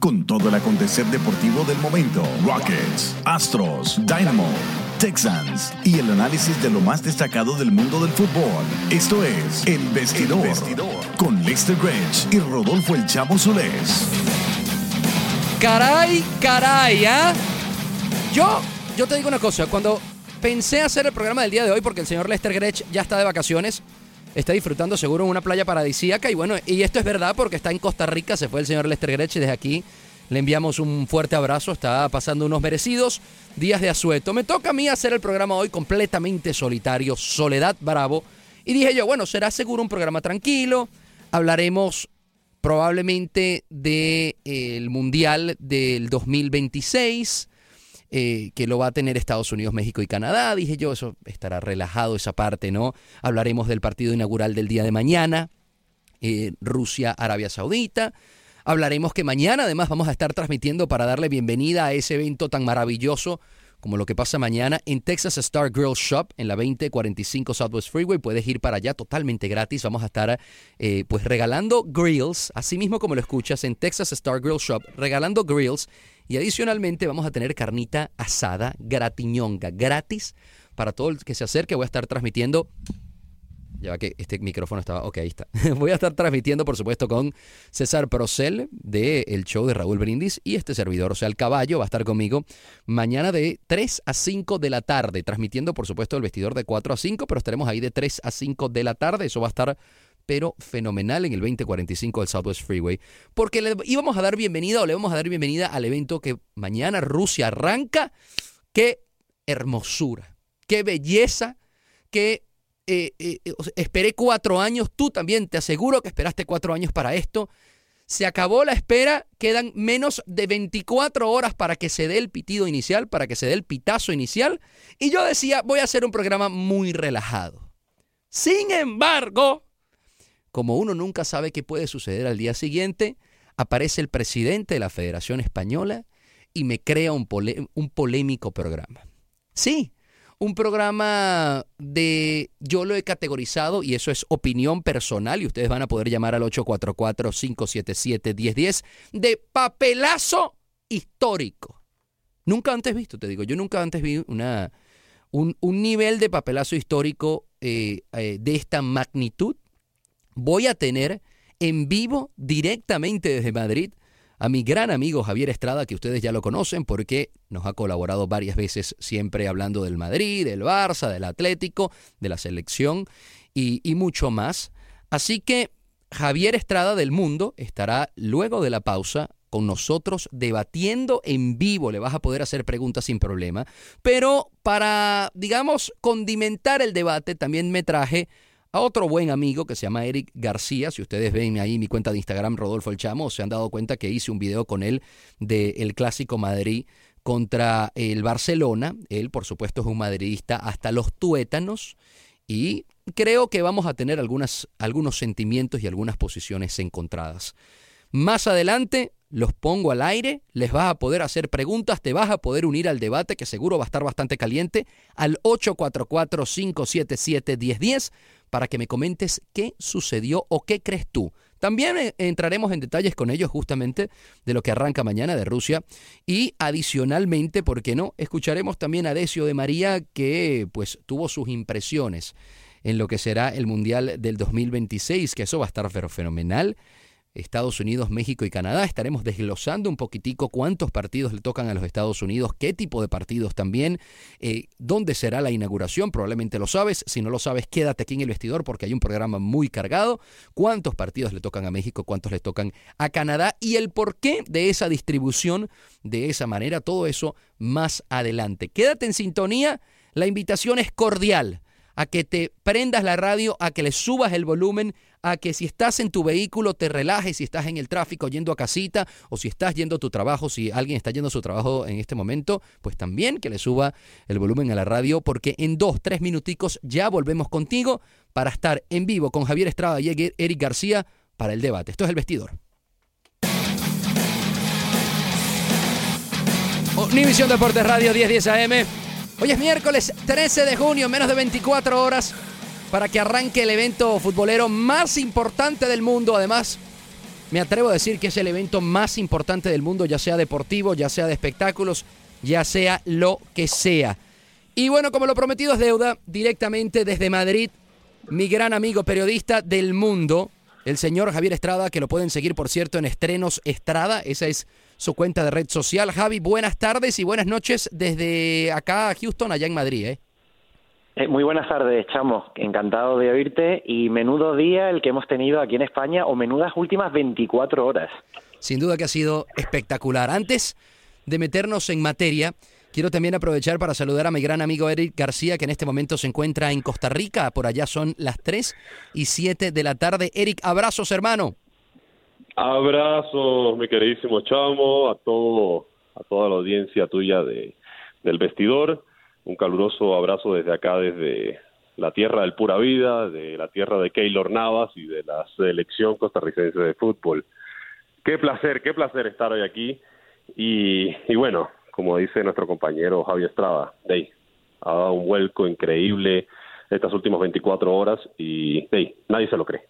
Con todo el acontecer deportivo del momento. Rockets, Astros, Dynamo, Texans y el análisis de lo más destacado del mundo del fútbol. Esto es El Vestidor. Con Lester Grange y Rodolfo El Chavo Solés. Caray, caray, ¿ah? Yo, yo te digo una cosa, cuando pensé hacer el programa del día de hoy, porque el señor Lester Grech ya está de vacaciones, está disfrutando seguro en una playa paradisíaca, y bueno, y esto es verdad porque está en Costa Rica, se fue el señor Lester Grech, desde aquí le enviamos un fuerte abrazo, está pasando unos merecidos días de asueto. Me toca a mí hacer el programa hoy completamente solitario, Soledad Bravo, y dije yo, bueno, será seguro un programa tranquilo, hablaremos probablemente del Mundial del 2026, eh, que lo va a tener Estados Unidos, México y Canadá. Dije yo, eso estará relajado esa parte, ¿no? Hablaremos del partido inaugural del día de mañana, eh, Rusia, Arabia Saudita. Hablaremos que mañana además vamos a estar transmitiendo para darle bienvenida a ese evento tan maravilloso como lo que pasa mañana en Texas Star Grill Shop en la 2045 Southwest Freeway. Puedes ir para allá totalmente gratis. Vamos a estar eh, pues regalando grills, así mismo como lo escuchas en Texas Star Grill Shop, regalando grills y adicionalmente vamos a tener carnita asada gratiñonga gratis para todo el que se acerque. Voy a estar transmitiendo ya que este micrófono estaba. Ok, ahí está. Voy a estar transmitiendo, por supuesto, con César Procel del el show de Raúl Brindis y este servidor, o sea, el caballo, va a estar conmigo mañana de 3 a 5 de la tarde, transmitiendo, por supuesto, el vestidor de 4 a 5, pero estaremos ahí de 3 a 5 de la tarde. Eso va a estar pero fenomenal en el 2045 del Southwest Freeway, porque le íbamos a dar bienvenida o le vamos a dar bienvenida al evento que mañana Rusia arranca. ¡Qué hermosura! ¡Qué belleza! ¡Qué eh, eh, esperé cuatro años, tú también te aseguro que esperaste cuatro años para esto. Se acabó la espera, quedan menos de 24 horas para que se dé el pitido inicial, para que se dé el pitazo inicial. Y yo decía, voy a hacer un programa muy relajado. Sin embargo, como uno nunca sabe qué puede suceder al día siguiente, aparece el presidente de la Federación Española y me crea un, polémico programa. Sí, un programa de, yo lo he categorizado y eso es opinión personal y ustedes van a poder llamar al 844-577-1010 de papelazo histórico. Nunca antes visto, te digo, yo nunca antes vi una, un, un nivel de papelazo histórico eh, eh, de esta magnitud. Voy a tener en vivo directamente desde Madrid a mi gran amigo Javier Estrada, que ustedes ya lo conocen porque nos ha colaborado varias veces siempre hablando del Madrid, del Barça, del Atlético, de la selección y, mucho más. Así que Javier Estrada del Mundo estará luego de la pausa con nosotros debatiendo en vivo. Le vas a poder hacer preguntas sin problema. Pero para, digamos, condimentar el debate, también me traje a otro buen amigo que se llama Eric García. Si ustedes ven ahí mi cuenta de Instagram, Rodolfo El Chamo, se han dado cuenta que hice un video con él del Clásico Madrid contra el Barcelona. Él, por supuesto, es un madridista hasta los tuétanos. Y creo que vamos a tener algunas, algunos sentimientos y algunas posiciones encontradas. Más adelante los pongo al aire, les vas a poder hacer preguntas, te vas a poder unir al debate que seguro va a estar bastante caliente al 844-577-1010 para que me comentes qué sucedió o qué crees tú. También eh, entraremos en detalles con ellos justamente de lo que arranca mañana de Rusia y adicionalmente, ¿por qué no? Escucharemos también a Decio de María que pues tuvo sus impresiones en lo que será el Mundial del 2026, que eso va a estar fenomenal. Estados Unidos, México y Canadá. Estaremos desglosando un poquitico cuántos partidos le tocan a los Estados Unidos, qué tipo de partidos también, eh, dónde será la inauguración, probablemente lo sabes. Si no lo sabes, quédate aquí en el vestidor porque hay un programa muy cargado. Cuántos partidos le tocan a México, cuántos le tocan a Canadá y el porqué de esa distribución de esa manera, todo eso más adelante. Quédate en sintonía, la invitación es cordial a que te prendas la radio, a que le subas el volumen, a que si estás en tu vehículo te relajes, si estás en el tráfico yendo a casita o si estás yendo a tu trabajo, si alguien está yendo a su trabajo en este momento, pues también que le suba el volumen a la radio porque en dos, tres minuticos ya volvemos contigo para estar en vivo con Javier Estrada y Eric García para el debate. Esto es el vestidor. Univisión Deportes Radio 1010 AM. Hoy es miércoles 13 de junio, menos de 24 horas para que arranque el evento futbolero más importante del mundo. Además, me atrevo a decir que es el evento más importante del mundo, ya sea deportivo, ya sea de espectáculos, ya sea lo que sea. Y bueno, como lo prometido es deuda, directamente desde Madrid, mi gran amigo periodista del mundo, el señor Javier Estrada, que lo pueden seguir, por cierto, en Estrenos Estrada. Esa es su cuenta de red social. Javi, buenas tardes y buenas noches desde acá a Houston, allá en Madrid. ¿eh? Eh, muy buenas tardes, Chamo. Encantado de oírte y menudo día el que hemos tenido aquí en España o menudas últimas 24 horas. Sin duda que ha sido espectacular. Antes de meternos en materia, quiero también aprovechar para saludar a mi gran amigo Eric García, que en este momento se encuentra en Costa Rica. Por allá son las 3 y 7 de la tarde. Eric, abrazos, hermano. Abrazo, mi queridísimo Chamo, a todo, a toda la audiencia tuya de, del vestidor. Un caluroso abrazo desde acá, desde la tierra del pura vida, de la tierra de Keylor Navas y de la selección costarricense de fútbol. Qué placer, qué placer estar hoy aquí. Y, y bueno, como dice nuestro compañero Javier Estrada, Dey, ha dado un vuelco increíble estas últimas 24 horas y Dey, nadie se lo cree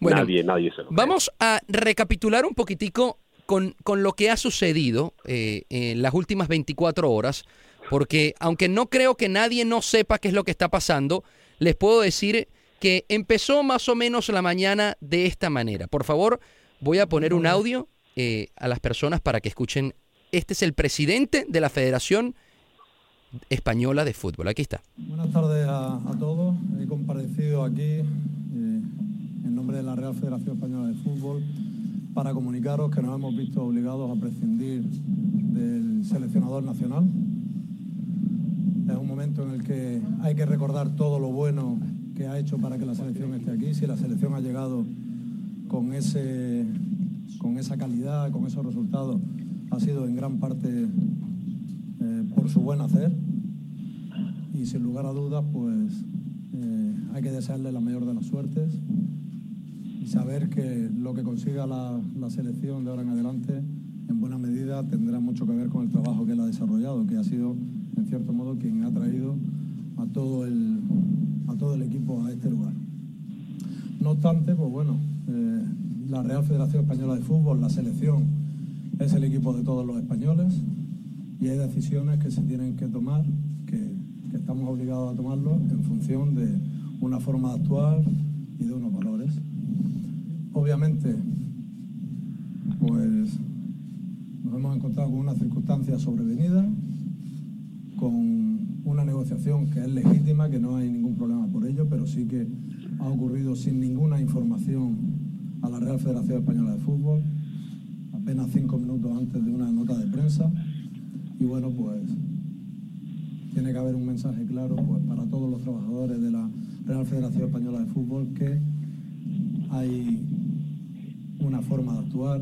nadie, nadie se lo Vamos a recapitular un poquitico con, con lo que ha sucedido eh, en las últimas 24 horas, porque aunque no creo que nadie no sepa qué es lo que está pasando, les puedo decir que empezó más o menos la mañana de esta manera. Por favor, voy a poner un audio eh, a las personas para que escuchen. Este es el presidente de la Federación Española de Fútbol. Aquí está. Buenas tardes a, todos. He comparecido aquí de la Real Federación Española de Fútbol para comunicaros que nos hemos visto obligados a prescindir del seleccionador nacional. Es un momento en el que hay que recordar todo lo bueno que ha hecho para que la selección esté aquí. Si la selección ha llegado con, ese, con esa calidad, con esos resultados, ha sido en gran parte eh, por su buen hacer. Y sin lugar a dudas, pues eh, hay que desearle la mayor de las suertes saber que lo que consiga la, selección de ahora en adelante, en buena medida, tendrá mucho que ver con el trabajo que él ha desarrollado, que ha sido, en cierto modo, quien ha traído a todo el, a todo el equipo a este lugar. No obstante, pues bueno, eh, la Real Federación Española de Fútbol, la selección, es el equipo de todos los españoles y hay decisiones que se tienen que tomar, que, que estamos obligados a tomarlo en función de una forma de actuar y de unos valores. Obviamente, pues nos hemos encontrado con una circunstancia sobrevenida, con una negociación que es legítima, que no hay ningún problema por ello, pero sí que ha ocurrido sin ninguna información a la Real Federación Española de Fútbol, apenas cinco minutos antes de una nota de prensa. Y bueno, pues tiene que haber un mensaje claro pues, para todos los trabajadores de la Real Federación Española de Fútbol que hay una forma de actuar.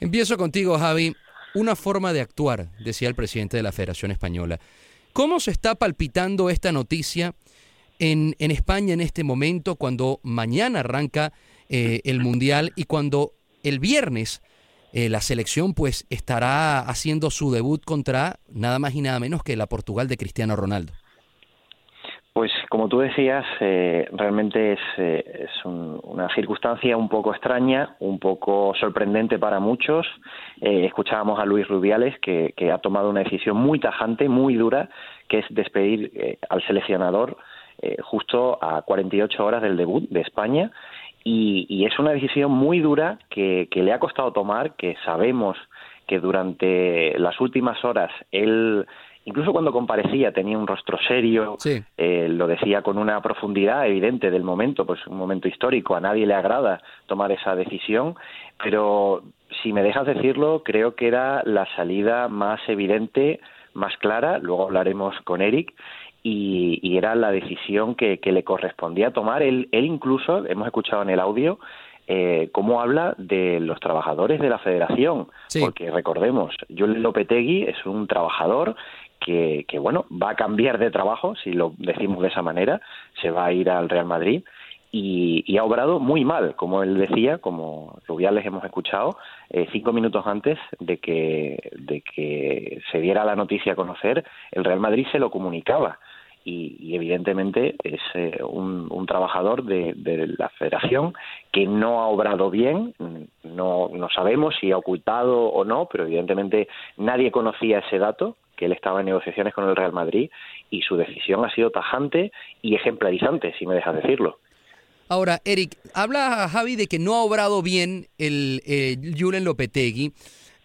Empiezo contigo, Javi. Una forma de actuar, decía el presidente de la Federación Española. ¿Cómo se está palpitando esta noticia en, en España en este momento, cuando mañana arranca eh, el Mundial y cuando el viernes eh, la selección pues estará haciendo su debut contra nada más y nada menos que la Portugal de Cristiano Ronaldo? Pues como tú decías, eh, realmente es, eh, es una circunstancia un poco extraña, un poco sorprendente para muchos. Eh, escuchábamos a Luis Rubiales que, que, ha tomado una decisión muy tajante, muy dura, que es despedir al seleccionador justo a 48 horas del debut de España. Y, y es una decisión muy dura que, que le ha costado tomar, que sabemos que durante las últimas horas él incluso cuando comparecía tenía un rostro serio, eh, lo decía con una profundidad evidente del momento, pues un momento histórico, a nadie le agrada tomar esa decisión, pero si me dejas decirlo, creo que era la salida más evidente, más clara, luego hablaremos con Eric, y, era la decisión que, le correspondía tomar. Él, él incluso, hemos escuchado en el audio, eh, cómo habla de los trabajadores de la federación, porque recordemos, Julen Lopetegui es un trabajador que, bueno, va a cambiar de trabajo, si lo decimos de esa manera, se va a ir al Real Madrid y, ha obrado muy mal, como él decía, como Rubiales hemos escuchado, eh, cinco minutos antes de que, de que se diera la noticia a conocer, el Real Madrid se lo comunicaba. Y, evidentemente es eh, un, un, trabajador de, de, la federación que no ha obrado bien, no, no sabemos si ha ocultado o no, pero evidentemente nadie conocía ese dato, que él estaba en negociaciones con el Real Madrid y su decisión ha sido tajante y ejemplarizante, si me dejas decirlo. Ahora, Eric, habla Javi de que no ha obrado bien el eh, Julen Lopetegui.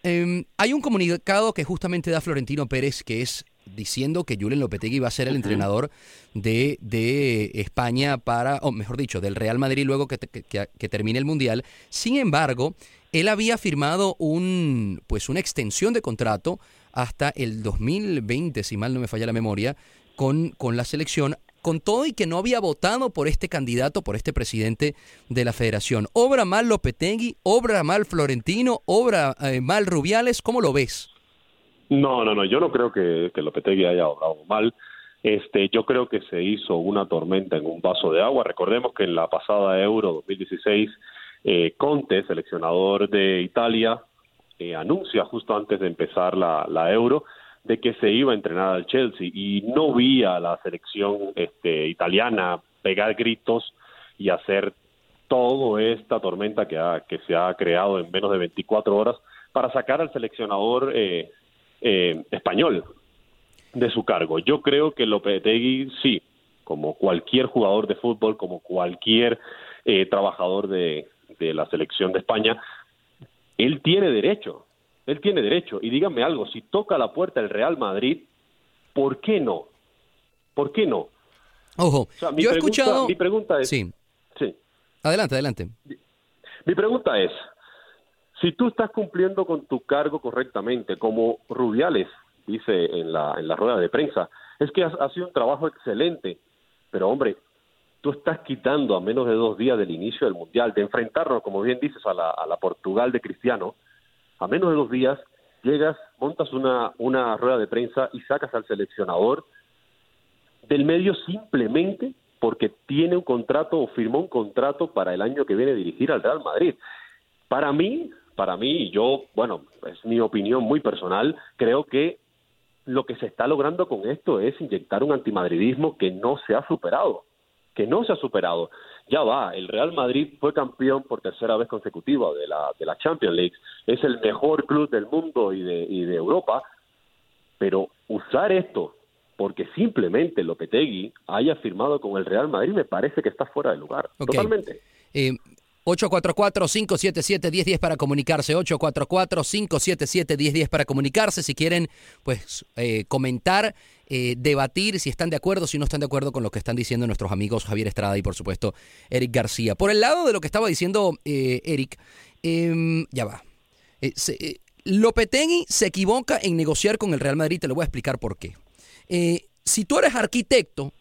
Em, hay un comunicado que justamente da Florentino Pérez que es diciendo que Julen Lopetegui va a ser el entrenador de, de, España para, o mejor dicho, del Real Madrid luego que, que, termine el Mundial. Sin embargo, él había firmado un, pues una extensión de contrato hasta el 2020, si mal no me falla la memoria, con, con la selección, con todo y que no había votado por este candidato, por este presidente de la federación. ¿Obra mal Lopetegui? ¿Obra mal Florentino? ¿Obra eh, mal Rubiales? ¿Cómo lo ves? No, no, no, yo no creo que, que Lopetegui haya obrado mal. Este, yo creo que se hizo una tormenta en un vaso de agua. Recordemos que en la pasada Euro 2016, eh, Conte, seleccionador de Italia, eh, anuncia justo antes de empezar la, la Euro de que se iba a entrenar al Chelsea y no vi a la selección este, italiana pegar gritos y hacer toda esta tormenta que, ha, que se ha creado en menos de 24 horas para sacar al seleccionador eh, eh, español de su cargo. Yo creo que Lopetegui sí, como cualquier jugador de fútbol, como cualquier eh, trabajador de, de la selección de España, él tiene derecho, él tiene derecho. Y díganme algo, si toca la puerta el Real Madrid, ¿por qué no? ¿Por qué no? Ojo, yo he escuchado... Mi pregunta es... Sí. sí. Adelante, adelante. Mi pregunta es, si tú estás cumpliendo con tu cargo correctamente, como Rubiales dice en la, en la rueda de prensa, es que ha sido un trabajo excelente, pero hombre, tú estás quitando a menos de dos días del inicio del Mundial, de enfrentarnos, como bien dices, a la, a la Portugal de Cristiano, a menos de dos días llegas, montas una, una rueda de prensa y sacas al seleccionador del medio simplemente porque tiene un contrato o firmó un contrato para el año que viene dirigir al Real Madrid. Para mí, para mí, yo, bueno, es mi opinión muy personal, creo que lo que se está logrando con esto es inyectar un antimadridismo que no se ha superado que no se ha superado. Ya va, el Real Madrid fue campeón por tercera vez consecutiva de la, de la Champions League, es el mejor club del mundo y de, y de Europa, pero usar esto porque simplemente Lopetegui haya firmado con el Real Madrid me parece que está fuera de lugar, totalmente. Eh, 844-577-1010 para comunicarse. 844-577-1010 para comunicarse. Si quieren, pues, eh, comentar, eh, debatir si están de acuerdo, si no están de acuerdo con lo que están diciendo nuestros amigos Javier Estrada y, por supuesto, Eric García. Por el lado de lo que estaba diciendo eh, Eric, em, ya va. Eh, se- eh, Lopetegui se equivoca en negociar con el Real Madrid. Te lo voy a explicar por qué. Si tú eres arquitecto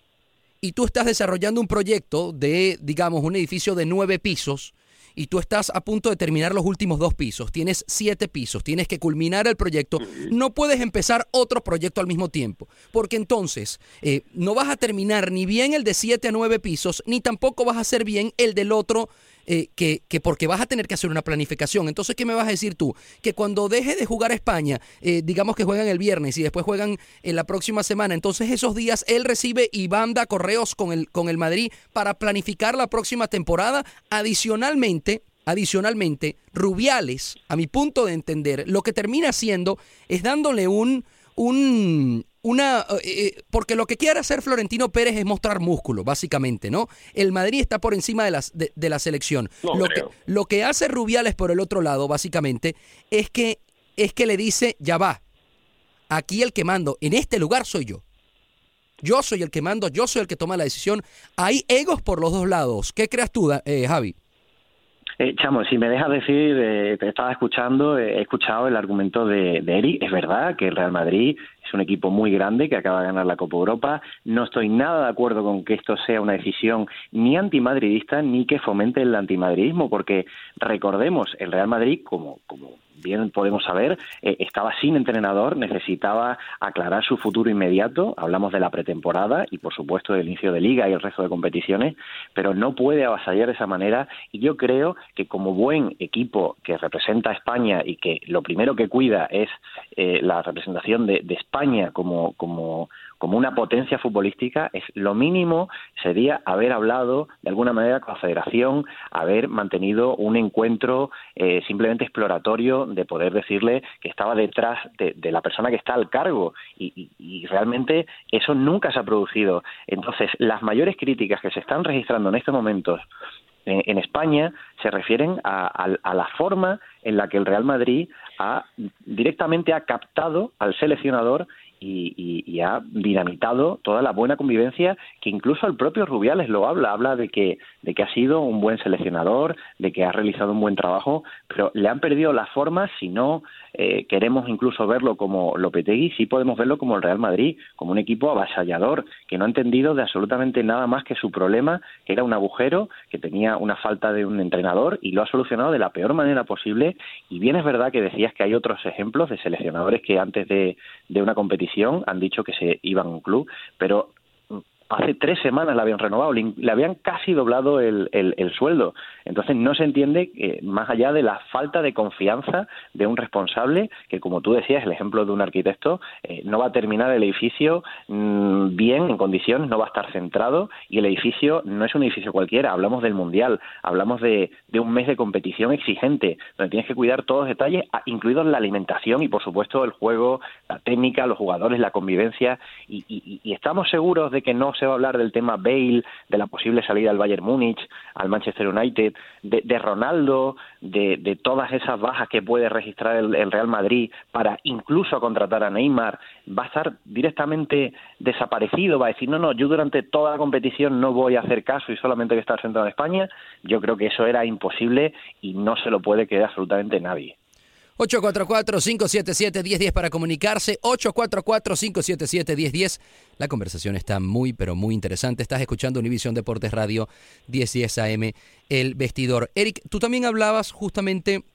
y tú estás desarrollando un proyecto de, digamos, un edificio de nueve pisos y tú estás a punto de terminar los últimos dos pisos, tienes siete pisos, tienes que culminar el proyecto, no puedes empezar otro proyecto al mismo tiempo, porque entonces eh, no vas a terminar ni bien el de siete a nueve pisos, ni tampoco vas a hacer bien el del otro eh, que, que porque vas a tener que hacer una planificación. Entonces, ¿qué me vas a decir tú? Que cuando deje de jugar España, eh, digamos que juegan el viernes y después juegan en la próxima semana, entonces esos días él recibe y manda correos con el, con el Madrid para planificar la próxima temporada. Adicionalmente, adicionalmente, Rubiales, a mi punto de entender, lo que termina haciendo es dándole un, un, una, eh, eh, porque lo que quiere hacer Florentino Pérez es mostrar músculo, básicamente, ¿no? El Madrid está por encima de, las, de, de la selección. No lo, que, creo. lo que hace Rubiales por el otro lado, básicamente, es que, es que le dice, ya va, aquí el que mando, en este lugar soy yo. Yo soy el que mando, yo soy el que toma la decisión. Hay egos por los dos lados. ¿Qué creas tú, eh, Javi? Eh, Chamo, si me dejas decir, eh, te estaba escuchando, eh, he escuchado el argumento de, de Eric. Es verdad que el Real Madrid un equipo muy grande que acaba de ganar la Copa Europa. No estoy nada de acuerdo con que esto sea una decisión ni antimadridista ni que fomente el antimadridismo, porque recordemos, el Real Madrid, como, como bien podemos saber, eh, estaba sin entrenador, necesitaba aclarar su futuro inmediato. Hablamos de la pretemporada y, por supuesto, del inicio de liga y el resto de competiciones, pero no puede avasallar de esa manera. Y yo creo que, como buen equipo que representa a España y que lo primero que cuida es eh, la representación de, de España como, como, como una potencia futbolística, es lo mínimo sería haber hablado de alguna manera con la Federación, haber mantenido un encuentro eh, simplemente exploratorio de poder decirle que estaba detrás de, la persona que está al cargo y realmente eso nunca se ha producido. Entonces, las mayores críticas que se están registrando en estos momentos en, en España se refieren a, a- a la forma en la que el Real Madrid ha directamente ha captado al seleccionador y, ha dinamitado toda la buena convivencia que incluso el propio Rubiales lo habla, habla de que, de que ha sido un buen seleccionador, de que ha realizado un buen trabajo, pero le han perdido la forma si no eh, queremos incluso verlo como Lopetegui, sí podemos verlo como el Real Madrid, como un equipo avasallador, que no ha entendido de absolutamente nada más que su problema, que era un agujero, que tenía una falta de un entrenador y lo ha solucionado de la peor manera posible. Y bien es verdad que decías que hay otros ejemplos de seleccionadores que antes de, de una competición han dicho que se iban a un club, pero hace tres semanas le habían renovado, le, habían casi doblado el, el- el sueldo. Entonces no se entiende, eh, más allá de la falta de confianza de un responsable, que como tú decías, el ejemplo de un arquitecto, eh, no va a terminar el edificio mm, bien, en condiciones, no va a estar centrado y el edificio no es un edificio cualquiera, hablamos del Mundial, hablamos de, de un mes de competición exigente, donde tienes que cuidar todos los detalles, a- incluidos la alimentación y por supuesto el juego, la técnica, los jugadores, la convivencia y, y- y estamos seguros de que no se va a hablar del tema Bale, de la posible salida al Bayern Múnich, al Manchester United, de, de Ronaldo, de, todas esas bajas que puede registrar el, Real Madrid para incluso contratar a Neymar, va a estar directamente desaparecido, va a decir, no, no, yo durante toda la competición no voy a hacer caso y solamente voy a estar sentado en España. Yo creo que eso era imposible y no se lo puede creer absolutamente nadie. 844-577-1010 para comunicarse. 844-577-1010. La conversación está muy, pero muy interesante. Estás escuchando Univisión Deportes Radio 1010 AM, El Vestidor. Eric, tú también hablabas justamente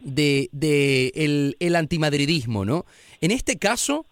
de, de el, el antimadridismo, ¿no? En este caso,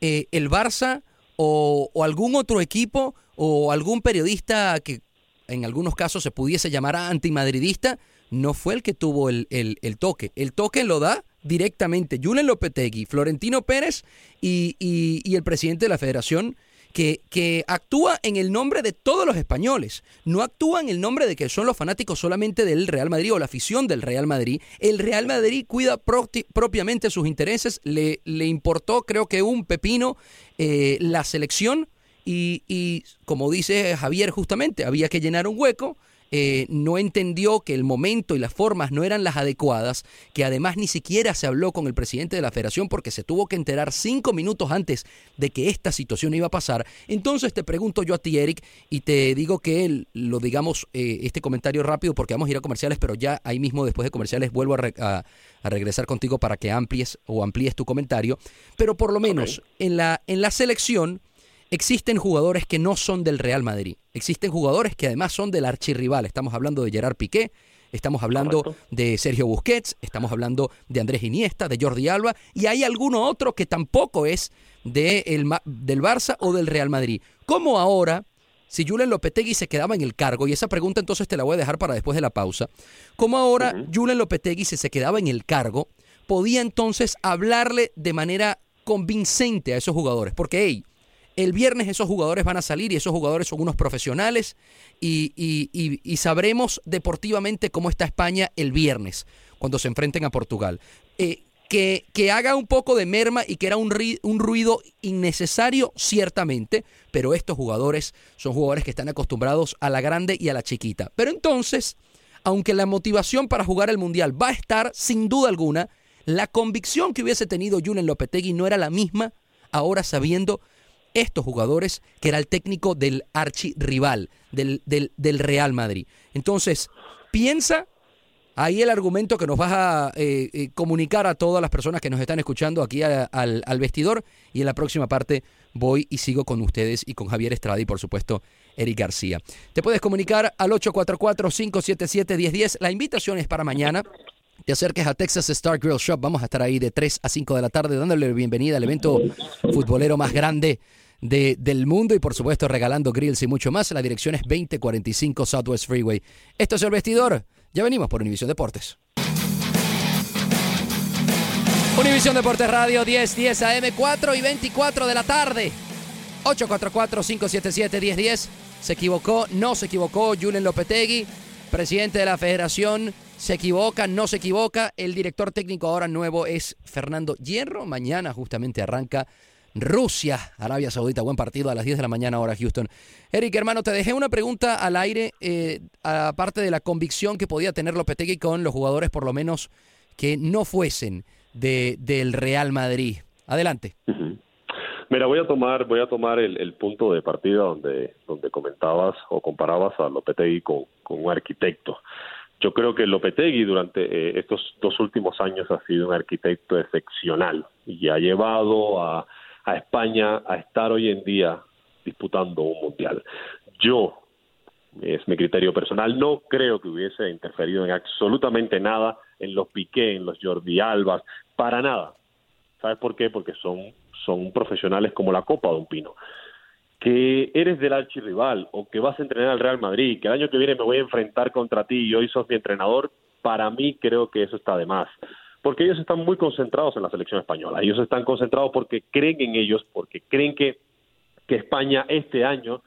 eh, el Barça o, o algún otro equipo o algún periodista que en algunos casos se pudiese llamar antimadridista, no fue el que tuvo el, el- toque. El toque lo da directamente Julen Lopetegui, Florentino Pérez y, y- el presidente de la federación, que, que actúa en el nombre de todos los españoles. No actúa en el nombre de que son los fanáticos solamente del Real Madrid o la afición del Real Madrid. El Real Madrid cuida propiamente sus intereses. Le, le importó, creo que un pepino, eh, la selección. Y, y como dice Javier justamente, había que llenar un hueco eh, no entendió que el momento y las formas no eran las adecuadas, que además ni siquiera se habló con el presidente de la federación porque se tuvo que enterar cinco minutos antes de que esta situación iba a pasar. Entonces te pregunto yo a ti, Eric, y te digo que lo digamos eh, este comentario rápido porque vamos a ir a comerciales, pero ya ahí mismo después de comerciales vuelvo a, regresar contigo para que amplies o amplíes tu comentario. Pero por lo menos en, la, en la selección existen jugadores que no son del Real Madrid. Existen jugadores que además son del archirrival. Estamos hablando de Gerard Piqué, estamos hablando de Sergio Busquets, estamos hablando de Andrés Iniesta, de Jordi Alba, y hay alguno otro que tampoco es de el, del Barça o del Real Madrid. ¿Cómo ahora, si Julen Lopetegui se quedaba en el cargo, y esa pregunta entonces te la voy a dejar para después de la pausa, ¿cómo ahora Julen Lopetegui, si se quedaba en el cargo, podía entonces hablarle de manera convincente a esos jugadores? Porque, hey, el viernes esos jugadores van a salir y esos jugadores son unos profesionales y, sabremos deportivamente cómo está España el viernes cuando se enfrenten a Portugal. Eh, que, haga un poco de merma y que era un, un ruido innecesario, ciertamente, pero estos jugadores son jugadores que están acostumbrados a la grande y a la chiquita. Pero entonces, aunque la motivación para jugar el Mundial va a estar, sin duda alguna, la convicción que hubiese tenido Julen Lopetegui no era la misma ahora sabiendo estos jugadores, que era el técnico del archirrival, del, del, del Real Madrid. Entonces, piensa ahí el argumento que nos vas a eh, eh, comunicar a todas las personas que nos están escuchando aquí al, al, vestidor y en la próxima parte voy y sigo con ustedes y con Javier Estrada y por supuesto Eric García. Te puedes comunicar al 844-577-1010. La invitación es para mañana. Te acerques a Texas Star Grill Shop. Vamos a estar ahí de 3 a 5 de la tarde dándole bienvenida al evento futbolero más grande de, del mundo y por supuesto regalando grills y mucho más. La dirección es 2045 Southwest Freeway. Esto es El Vestidor. Ya venimos por Univisión Deportes. Univisión Deportes Radio 10, 10 AM, 4 y 24 de la tarde. 844-577-1010. Se equivocó, no se equivocó. Julen Lopetegui, presidente de la federación. Se equivoca, no se equivoca. El director técnico ahora nuevo es Fernando Hierro. Mañana justamente arranca Rusia, Arabia Saudita. Buen partido a las 10 de la mañana ahora Houston. Eric, hermano, te dejé una pregunta al aire, eh, aparte de la convicción que podía tener Lopetegui con los jugadores, por lo menos, que no fuesen de, del Real Madrid. Adelante. Mira, voy a tomar, voy a tomar el, punto de partida donde, donde comentabas o comparabas a Lopetegui con, con un arquitecto. Yo creo que Lopetegui durante eh, estos dos últimos años ha sido un arquitecto excepcional y ha llevado a a España a estar hoy en día disputando un mundial. Yo, es mi criterio personal, no creo que hubiese interferido en absolutamente nada en los Piqué, en los Jordi Albas, para nada. ¿Sabes por qué? Porque son, son profesionales como la copa de un pino. Que eres del archirrival o que vas a entrenar al Real Madrid, que el año que viene me voy a enfrentar contra ti y hoy sos mi entrenador, para mí creo que eso está de más porque ellos están muy concentrados en la selección española. Ellos están concentrados porque creen en ellos, porque creen que, que España este año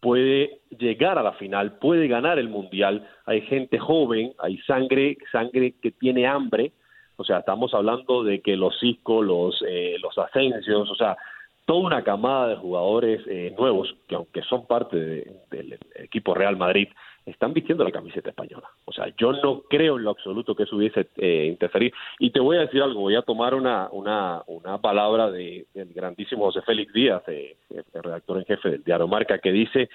puede llegar a la final, puede ganar el mundial. Hay gente joven, hay sangre, sangre que tiene hambre. O sea, estamos hablando de que los Cisco, los, eh, los Asencios, o sea, toda una camada de jugadores eh, nuevos, que aunque son parte del equipo Real Madrid, están vistiendo la camiseta española. O sea, yo no creo en lo absoluto que eso hubiese eh, interferido. Y te voy a decir algo, voy a tomar una, una, una palabra de, del grandísimo José Félix Díaz, eh, el redactor en jefe del diario Marca, que dice,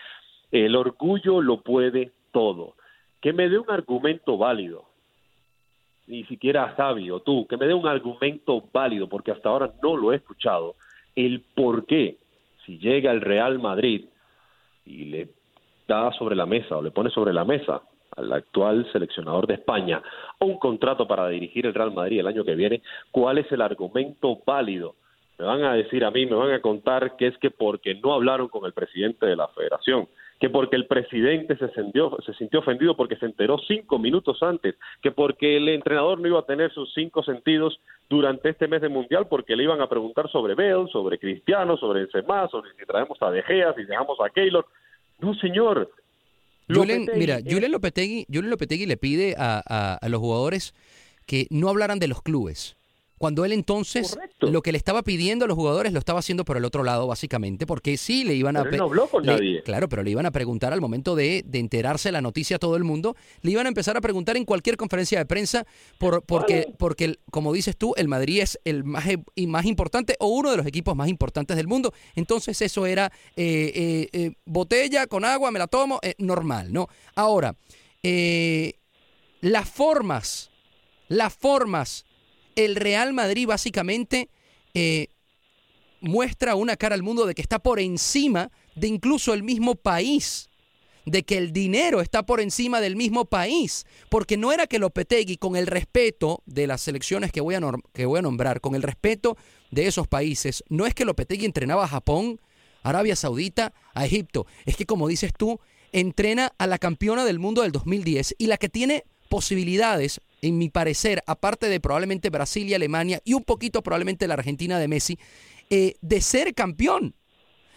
el orgullo lo puede todo. Que me dé un argumento válido, ni siquiera sabio, tú, que me dé un argumento válido, porque hasta ahora no lo he escuchado, el por qué, si llega el Real Madrid y le da sobre la mesa o le pone sobre la mesa al actual seleccionador de España un contrato para dirigir el Real Madrid el año que viene, ¿cuál es el argumento válido? Me van a decir a mí, me van a contar que es que porque no hablaron con el presidente de la federación, que porque el presidente se sintió, se sintió ofendido porque se enteró cinco minutos antes, que porque el entrenador no iba a tener sus cinco sentidos durante este mes de mundial porque le iban a preguntar sobre Bell, sobre Cristiano, sobre Benzema, sobre si traemos a De Gea, si dejamos a Keylor. No, señor. Julen, mira, Julen Lopetegui, Lopetegui le pide a, los jugadores que no hablaran de los clubes. Cuando él entonces lo que le estaba pidiendo a los jugadores lo estaba haciendo por el otro lado, básicamente, porque sí le iban a... Pero él no habló con le- nadie. Claro, pero le iban a preguntar al momento de, de enterarse la noticia a todo el mundo, le iban a empezar a preguntar en cualquier conferencia de prensa, por, porque, porque como dices tú, el Madrid es el más, y más importante o uno de los equipos más importantes del mundo. Entonces eso era eh, eh, eh, botella con agua, me la tomo, normal, ¿no? Ahora, las formas, las formas, el Real Madrid básicamente eh, muestra una cara al mundo de que está por encima de incluso el mismo país, de que el dinero está por encima del mismo país, porque no era que Lopetegui, con el respeto de las selecciones que voy a, que voy a nombrar, con el respeto de esos países, no es que Lopetegui entrenaba a Japón, Arabia Saudita, a Egipto, es que como dices tú, entrena a la campeona del mundo del 2010 y la que tiene posibilidades, en mi parecer, aparte de probablemente Brasil y Alemania y un poquito probablemente la Argentina de Messi, eh, de ser campeón.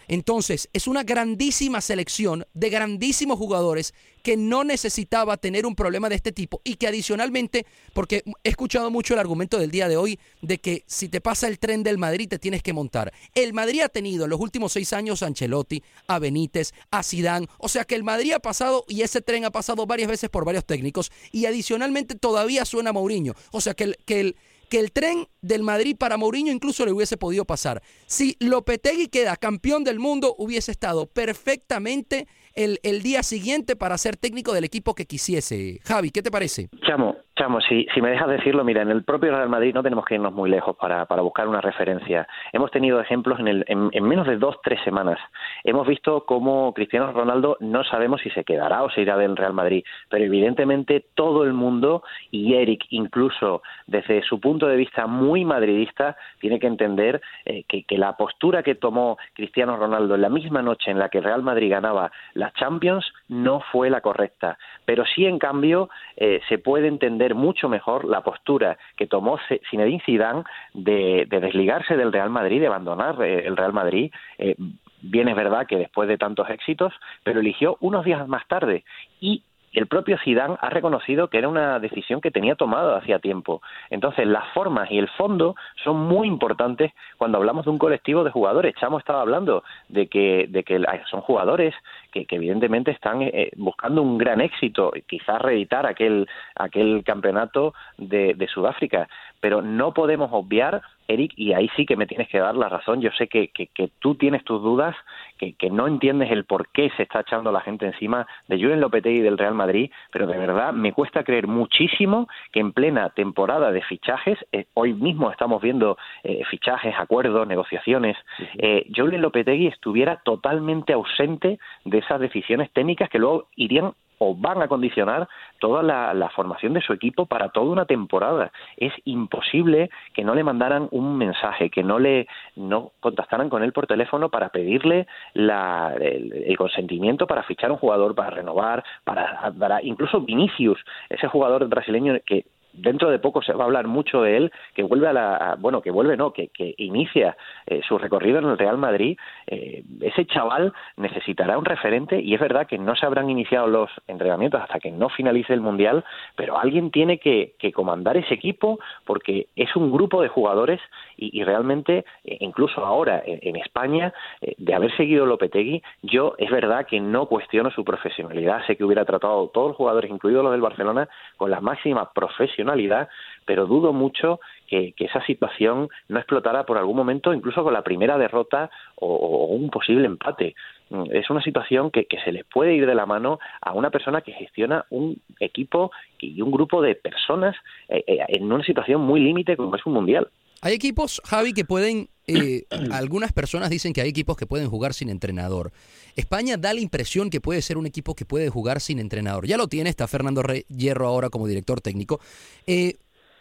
Entonces, es una grandísima selección de grandísimos jugadores que no necesitaba tener un problema de este tipo y que adicionalmente, porque he escuchado mucho el argumento del día de hoy de que si te pasa el tren del Madrid te tienes que montar. El Madrid ha tenido en los últimos seis años a Ancelotti, a Benítez, a Sidán, o sea que el Madrid ha pasado y ese tren ha pasado varias veces por varios técnicos y adicionalmente todavía suena Mourinho, o sea que el, que el, que el tren del Madrid para Mourinho incluso le hubiese podido pasar. Si Lopetegui queda campeón del mundo, hubiese estado perfectamente el, el día siguiente para ser técnico del equipo que quisiese. Javi, ¿qué te parece? Chamo, Chamo, si, si me dejas decirlo, mira, en el propio Real Madrid no tenemos que irnos muy lejos para, para buscar una referencia. Hemos tenido ejemplos en, el, en, en menos de dos, tres semanas. Hemos visto cómo Cristiano Ronaldo no sabemos si se quedará o se irá del Real Madrid, pero evidentemente todo el mundo y Eric incluso desde su punto de vista muy madridista tiene que entender eh, que, que la postura que tomó Cristiano Ronaldo en la misma noche en la que Real Madrid ganaba la Champions no fue la correcta, pero sí en cambio eh, se puede entender mucho mejor la postura que tomó Zinedine Zidane de, de desligarse del Real Madrid, de abandonar eh, el Real Madrid. Eh, bien es verdad que después de tantos éxitos, pero eligió unos días más tarde y el propio Zidane ha reconocido que era una decisión que tenía tomada hacía tiempo. Entonces, las formas y el fondo son muy importantes cuando hablamos de un colectivo de jugadores. Chamo estaba hablando de que, de que son jugadores que, que evidentemente están eh, buscando un gran éxito, quizás reeditar aquel, aquel campeonato de Sudáfrica, pero no podemos obviar, Eric, y ahí sí que me tienes que dar la razón, yo sé que, que, que tú tienes tus dudas, que, que no entiendes el por qué se está echando la gente encima de Julen Lopetegui y del Real Madrid, pero de verdad me cuesta creer muchísimo que en plena temporada de fichajes, eh, hoy mismo estamos viendo eh, fichajes, acuerdos, negociaciones, eh, Julen Lopetegui estuviera totalmente ausente de esas decisiones técnicas que luego irían o van a condicionar toda la, formación de su equipo para toda una temporada. Es imposible que no le mandaran un mensaje, que no le no contactaran con él por teléfono para pedirle la, el, el consentimiento para fichar un jugador, para renovar, para, para incluso Vinicius, ese jugador brasileño que dentro de poco se va a hablar mucho de él, que vuelve a la, bueno, que vuelve no, que, que inicia eh, su recorrido en el Real Madrid, eh, ese chaval necesitará un referente y es verdad que no se habrán iniciado los entrenamientos hasta que no finalice el Mundial, pero alguien tiene que, que comandar ese equipo porque es un grupo de jugadores y, y realmente, eh, incluso ahora en, en España, eh, de haber seguido Lopetegui, yo es verdad que no cuestiono su profesionalidad, sé que hubiera tratado a todos los jugadores, incluidos los del Barcelona, con la máxima profesionalidad, pero dudo mucho que, esa situación no explotara por algún momento, incluso con la primera derrota o, o un posible empate. Mm, Es una situación que, que se les puede ir de la mano a una persona que gestiona un equipo y un grupo de personas eh, eh, en una situación muy límite como es un mundial. Hay equipos, Javi, que pueden, eh, algunas personas dicen que hay equipos que pueden jugar sin entrenador. España da la impresión que puede ser un equipo que puede jugar sin entrenador. Ya lo tiene, está Fernando Re- Hierro ahora como director técnico. Eh,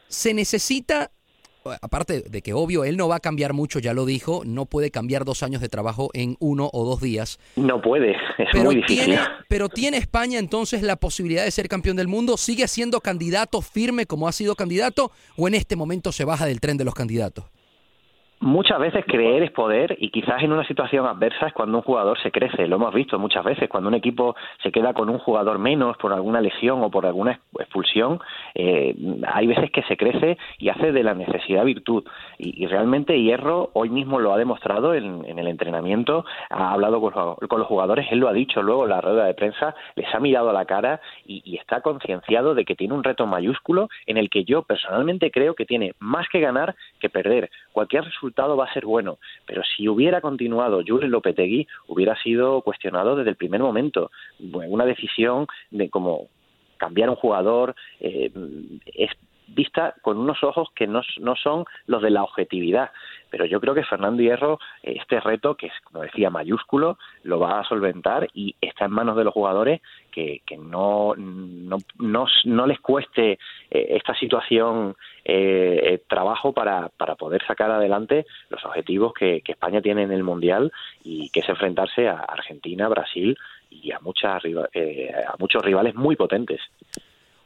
se necesita, aparte de que obvio él no va a cambiar mucho, ya lo dijo, no puede cambiar dos años de trabajo en uno o dos días. No puede, es Pero muy difícil. tiene, pero tiene España entonces la posibilidad de ser campeón del mundo, sigue siendo candidato firme como ha sido candidato o en este momento se baja del tren de los candidatos. Muchas veces creer es poder y quizás en una situación adversa es cuando un jugador se crece. Lo hemos visto muchas veces. Cuando un equipo se queda con un jugador menos por alguna lesión o por alguna expulsión, eh, hay veces que se crece y hace de la necesidad virtud. Y, realmente Hierro hoy mismo lo ha demostrado en, el entrenamiento, ha hablado con, los jugadores, él lo ha dicho luego en la rueda de prensa, les ha mirado a la cara y está concienciado de que tiene un reto mayúsculo en el que yo personalmente creo que tiene más que ganar que perder. Cualquier resultado va a ser bueno, pero si hubiera continuado Julen Lopetegui, hubiera sido cuestionado desde el primer momento. Una decisión de cómo cambiar un jugador eh, es vista con unos ojos que no, no, son los de la objetividad. Pero yo creo que Fernando Hierro, este reto, que es, como decía, mayúsculo, lo va a solventar y está en manos de los jugadores que, que no, no, no, les cueste eh, esta situación eh, eh, trabajo para, para poder sacar adelante los objetivos que, España tiene en el Mundial y que es enfrentarse a Argentina, Brasil y a, muchas, a muchos rivales muy potentes.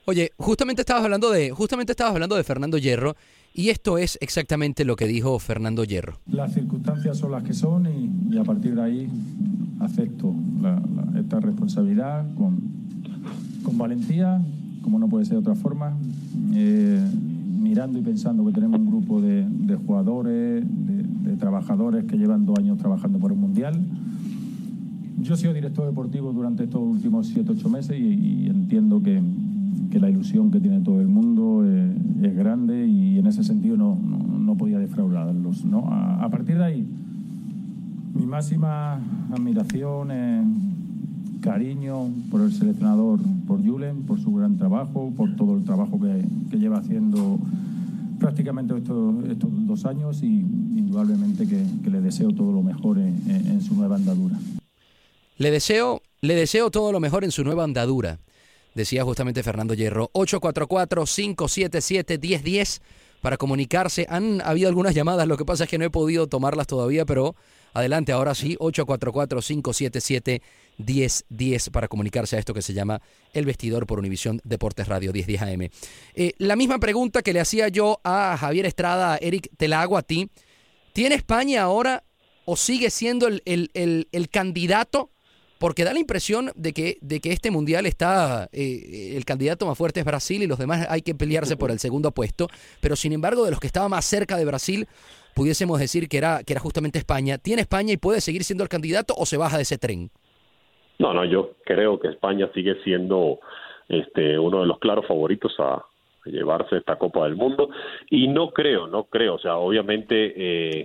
Oye, justamente estabas hablando de, justamente estabas hablando de Fernando Hierro y esto es exactamente lo que dijo Fernando Hierro. Las circunstancias son las que son y, a partir de ahí acepto esta responsabilidad con, con, valentía, como no puede ser de otra forma, eh, mirando y pensando que tenemos un grupo de, jugadores, de, trabajadores que llevan dos años trabajando por el Mundial. Yo he sido director deportivo durante estos últimos siete, ocho meses y entiendo que que la ilusión que tiene todo el mundo eh, es grande y en ese sentido no, no, podía defraudarlos. ¿no? A, partir de ahí, mi máxima admiración, eh, cariño por el seleccionador, por Julen, por su gran trabajo, por todo el trabajo que, que lleva haciendo prácticamente estos, estos, dos años y indudablemente que, que, le deseo todo lo mejor en, en su nueva andadura. Le deseo, le deseo todo lo mejor en su nueva andadura decía justamente Fernando Hierro. 844-577-1010 para comunicarse. Han habido algunas llamadas, lo que pasa es que no he podido tomarlas todavía, pero adelante, ahora sí, 844-577-1010 para comunicarse a esto que se llama El Vestidor por Univisión Deportes Radio 1010 AM. Eh, la misma pregunta que le hacía yo a Javier Estrada, Eric, te la hago a ti. ¿Tiene España ahora o sigue siendo el, el candidato porque da la impresión de que, de que este mundial está, eh, el candidato más fuerte es Brasil y los demás hay que pelearse por el segundo puesto, pero sin embargo de los que estaba más cerca de Brasil, pudiésemos decir que era, que era justamente España. ¿Tiene España y puede seguir siendo el candidato o se baja de ese tren? No, no, yo creo que España sigue siendo este, uno de los claros favoritos a, llevarse esta Copa del Mundo y no creo, no creo, o sea, obviamente, eh,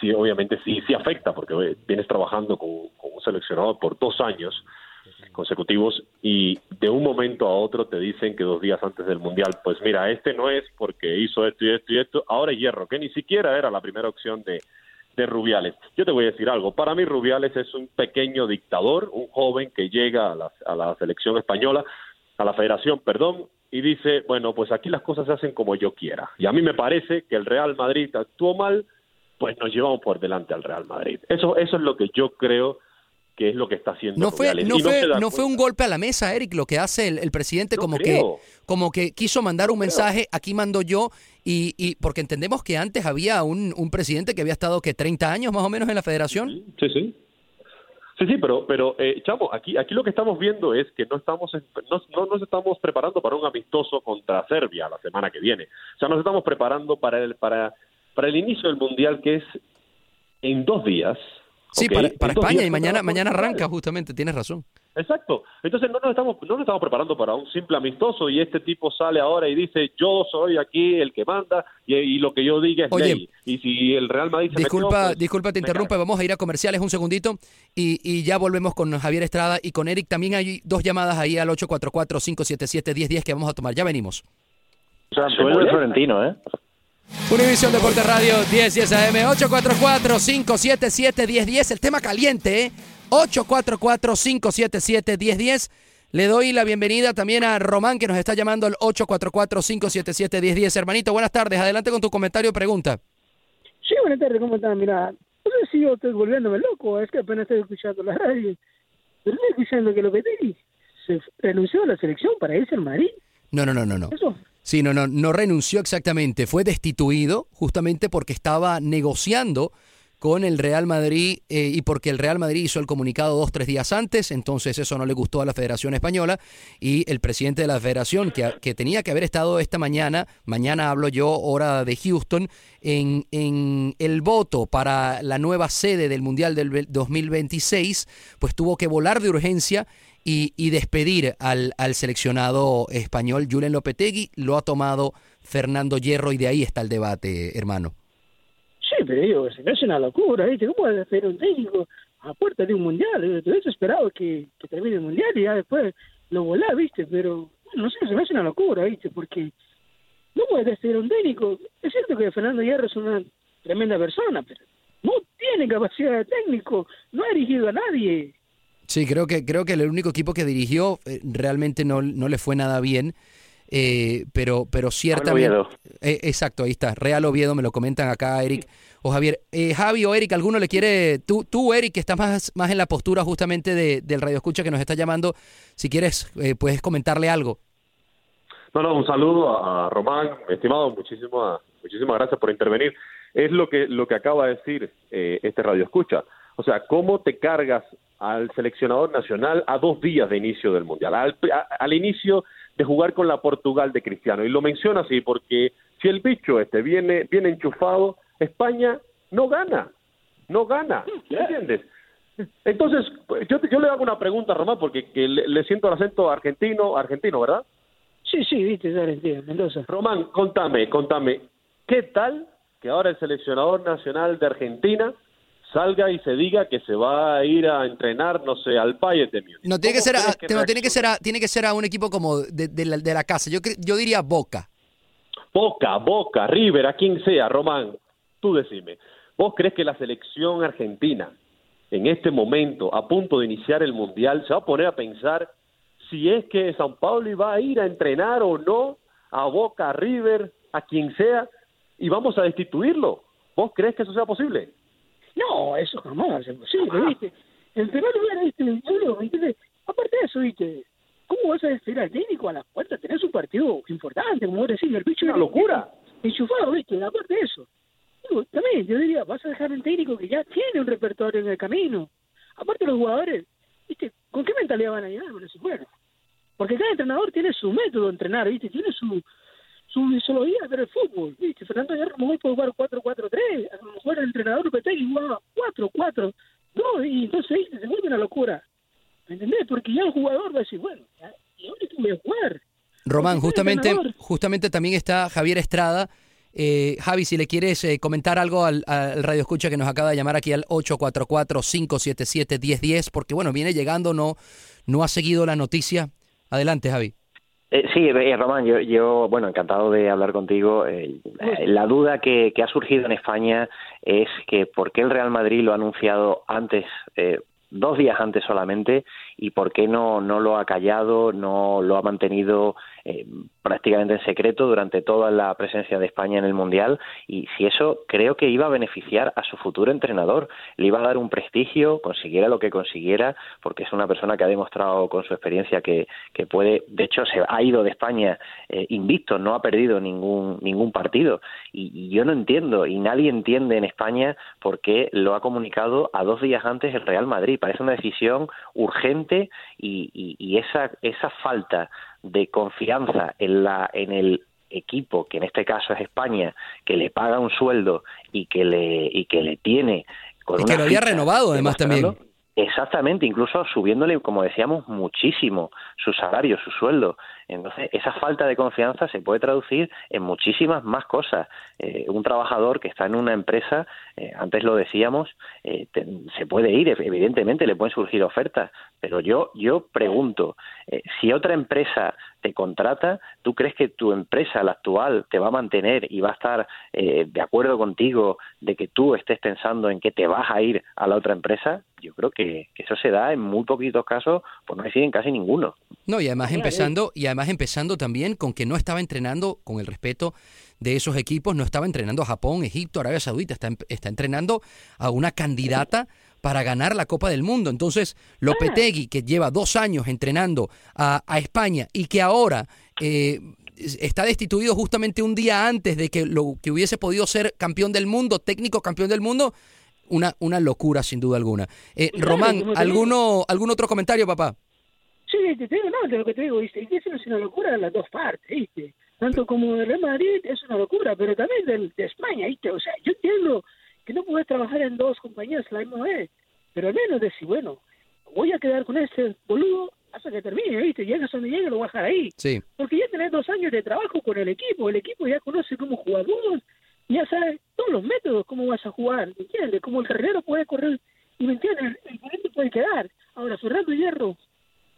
sí, obviamente sí, sí afecta porque vienes trabajando con, un seleccionador por dos años consecutivos y de un momento a otro te dicen que dos días antes del Mundial, pues mira, este no es porque hizo esto y esto y esto, ahora Hierro, que ni siquiera era la primera opción de, de Rubiales. Yo te voy a decir algo, para mí Rubiales es un pequeño dictador, un joven que llega a la, a la selección española, a la federación, perdón, y dice, bueno, pues aquí las cosas se hacen como yo quiera. Y a mí me parece que el Real Madrid actuó mal, pues nos llevamos por delante al Real Madrid. Eso, eso es lo que yo creo que es lo que está haciendo. No fue, no, fue, un golpe a la mesa, Eric, lo que hace el, presidente como que, como que quiso mandar un mensaje, aquí mando yo, y, y porque entendemos que antes había un, un presidente que había estado que 30 años más o menos en la federación. Sí, sí. Sí, sí, pero, pero eh, Chavo, aquí, aquí lo que estamos viendo es que no estamos, no, no nos estamos preparando para un amistoso contra Serbia la semana que viene. O sea, nos estamos preparando para el, para, para el inicio del Mundial que es en dos días. Sí, para, para España y mañana, mañana arranca justamente, tienes razón. Exacto. Entonces no nos estamos no nos estamos preparando para un simple amistoso y este tipo sale ahora y dice yo soy aquí el que manda y, lo que yo diga es ley. Y si el Real Madrid se disculpa pues, disculpa te interrumpe vamos a ir a comerciales un segundito y, y, ya volvemos con Javier Estrada y con Eric también hay dos llamadas ahí al 844 577 1010 que vamos a tomar ya venimos. O sea, el Florentino, ¿eh? Univisión Deporte Radio 10 10 AM 844 577 1010 el tema caliente, ¿eh? 844-577-1010. Le doy la bienvenida también a Román que nos está llamando al 844-577-1010. Hermanito, buenas tardes. Adelante con tu comentario o pregunta. Sí, buenas tardes. ¿Cómo están? Mira, no sé si yo estoy volviéndome loco. Es que apenas estoy escuchando la radio. Pero estoy escuchando que lo que se renunció a la selección para irse al Madrid. No, no, no, no. no. Sí, no, no, no renunció exactamente, fue destituido justamente porque estaba negociando con el Real Madrid eh, y porque el Real Madrid hizo el comunicado dos, tres días antes, entonces eso no le gustó a la Federación Española y el presidente de la Federación, que, que tenía que haber estado esta mañana, mañana hablo yo, hora de Houston, en, en el voto para la nueva sede del Mundial del 2026, pues tuvo que volar de urgencia y, y despedir al, al, seleccionado español Julen Lopetegui. Lo ha tomado Fernando Hierro y de ahí está el debate, hermano. Pero digo, se me hace una locura, ¿viste? ¿Cómo puede hacer un técnico a puerta de un mundial? Te hubiese esperado que, que termine el mundial y ya después lo volá, ¿viste? Pero, no sé, se me hace una locura, ¿viste? Porque no puede ser un técnico. Es cierto que Fernando Hierro es una tremenda persona, pero no tiene capacidad de técnico, no ha dirigido a nadie. Sí, creo que, creo que el único equipo que dirigió eh, realmente no, no le fue nada bien. Eh, pero, pero ciertamente. Eh, exacto, ahí está. Real Oviedo, me lo comentan acá, Eric o Javier. Eh, Javi o Eric, ¿alguno le quiere. Tú, tú Eric, que estás más, más en la postura justamente de, del Radio Escucha que nos está llamando, si quieres, eh, puedes comentarle algo. No, no, un saludo a Román, estimado, muchísimas, muchísimas gracias por intervenir. Es lo que, lo que acaba de decir eh, este Radio Escucha. O sea, ¿cómo te cargas al seleccionador nacional a dos días de inicio del Mundial? Al, a, al inicio de jugar con la Portugal de Cristiano. Y lo menciono así porque si el bicho este viene, viene enchufado, España no gana, no gana, ¿entiendes? Entonces, yo, yo le hago una pregunta a Román porque que le, le, siento el acento argentino, argentino, ¿verdad? Sí, sí, viste, es argentino, Mendoza. Román, contame, contame, ¿qué tal que ahora el seleccionador nacional de Argentina salga y se diga que se va a ir a entrenar, no sé, al Bayern de Múnich. No tiene que ser, a, que no, tiene que ser a, tiene que ser a un equipo como de, de, la, de la casa. Yo yo diría Boca. Boca, Boca, River, a quien sea, Román. Tú decime, ¿vos crees que la selección argentina en este momento, a punto de iniciar el mundial, se va a poner a pensar si es que San Paulo va a ir a entrenar o no a Boca, a River, a quien sea, y vamos a destituirlo? ¿Vos crees que eso sea posible? No, eso jamás es posible, ah. ¿viste? En primer lugar, ¿viste? ¿viste? Aparte de eso, ¿viste? ¿Cómo vas a decir al técnico a las puertas? Tenés un partido importante, como vos decís, el bicho es una locura. Enchufado, ¿viste? Aparte de eso. Digo, también, yo diría, vas a dejar al técnico que ya tiene un repertorio en el camino. Aparte los jugadores, ¿viste? ¿Con qué mentalidad van a llegar ese juego? Porque cada entrenador tiene su método de entrenar, ¿viste? Tiene su su ideología de el fútbol, ¿viste? Fernando Hierro no puede jugar 4-4-3, a lo mejor el entrenador Petegui jugaba 4-4, no, y entonces ¿viste? se vuelve una locura. ¿Me entendés? Porque ya el jugador va a decir, bueno, ¿y dónde tú voy a jugar? Román, justamente, justamente también está Javier Estrada. Eh, Javi, si le quieres eh, comentar algo al, al, Radio Escucha que nos acaba de llamar aquí al 844-577-1010, porque bueno, viene llegando, no, no ha seguido la noticia. Adelante, Javi. Eh, sí, Román, yo, yo, bueno, encantado de hablar contigo. La duda que, que, ha surgido en España es que por qué el Real Madrid lo ha anunciado antes, dos días antes solamente, y por qué no, no lo ha callado, no lo ha mantenido eh, prácticamente en secreto durante toda la presencia de España en el Mundial y si eso creo que iba a beneficiar a su futuro entrenador, le iba a dar un prestigio, consiguiera lo que consiguiera, porque es una persona que ha demostrado con su experiencia que, que puede, de hecho se ha ido de España eh, invicto, no ha perdido ningún, ningún partido. Y, y yo no entiendo y nadie entiende en España por qué lo ha comunicado a dos días antes el Real Madrid, parece una decisión urgente y, y, y esa, esa falta de confianza en la en el equipo que en este caso es España que le paga un sueldo y que le y que le tiene con y que lo había renovado además también Exactamente, incluso subiéndole, como decíamos, muchísimo su salario, su sueldo. Entonces, esa falta de confianza se puede traducir en muchísimas más cosas. Eh, un trabajador que está en una empresa, eh, antes lo decíamos, eh, te, se puede ir, evidentemente le pueden surgir ofertas, pero yo, yo pregunto, eh, si otra empresa te contrata, ¿tú crees que tu empresa, la actual, te va a mantener y va a estar eh, de acuerdo contigo de que tú estés pensando en que te vas a ir a la otra empresa? Yo creo que, que eso se da en muy poquitos casos, por no decir en casi ninguno. No, y además empezando, y además empezando también con que no estaba entrenando con el respeto de esos equipos, no estaba entrenando a Japón, Egipto, Arabia Saudita, está, está entrenando a una candidata para ganar la Copa del Mundo. Entonces, Lopetegui, que lleva dos años entrenando a, a España y que ahora eh, está destituido justamente un día antes de que lo que hubiese podido ser campeón del mundo, técnico campeón del mundo, una, una locura sin duda alguna. Eh, Román, ¿alguno, ¿algún otro comentario, papá? Sí, te digo, no, de lo que te digo, ¿viste? eso es una locura de las dos partes, ¿viste? Tanto como el Real Madrid es una locura, pero también del, de España, ¿viste? O sea, yo entiendo que no puedes trabajar en dos compañías la misma vez, pero al menos decir, bueno, voy a quedar con este boludo hasta que termine, ¿viste? Llegas donde llegue, lo voy a dejar ahí. Sí. Porque ya tenés dos años de trabajo con el equipo, el equipo ya conoce cómo jugar ya sabe todos los métodos, cómo vas a jugar, ¿me entiendes? Cómo el carrilero puede correr, y me entiendes, el, el puede quedar. Ahora, Fernando Hierro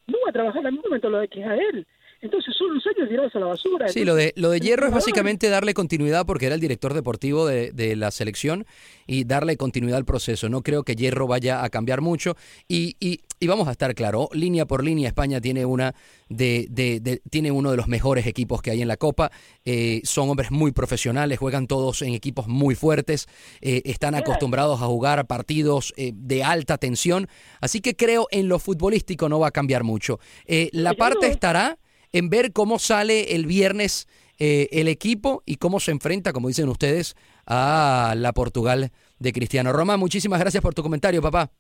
no va a trabajar la misma metodología que a él. Entonces son los años tirados a la basura. Sí, lo de, lo de Hierro es básicamente darle continuidad porque era el director deportivo de, de, la selección y darle continuidad al proceso. No creo que Hierro vaya a cambiar mucho y, y, y vamos a estar claro, línea por línea España tiene una de, de, tiene uno de los mejores equipos que hay en la Copa. Eh, son hombres muy profesionales, juegan todos en equipos muy fuertes, eh, están acostumbrados a jugar partidos eh, de alta tensión. Así que creo en lo futbolístico no va a cambiar mucho. la parte estará en ver cómo sale el viernes eh, el equipo y cómo se enfrenta, como dicen ustedes, a la Portugal de Cristiano. Roma, muchísimas gracias por tu comentario, papá.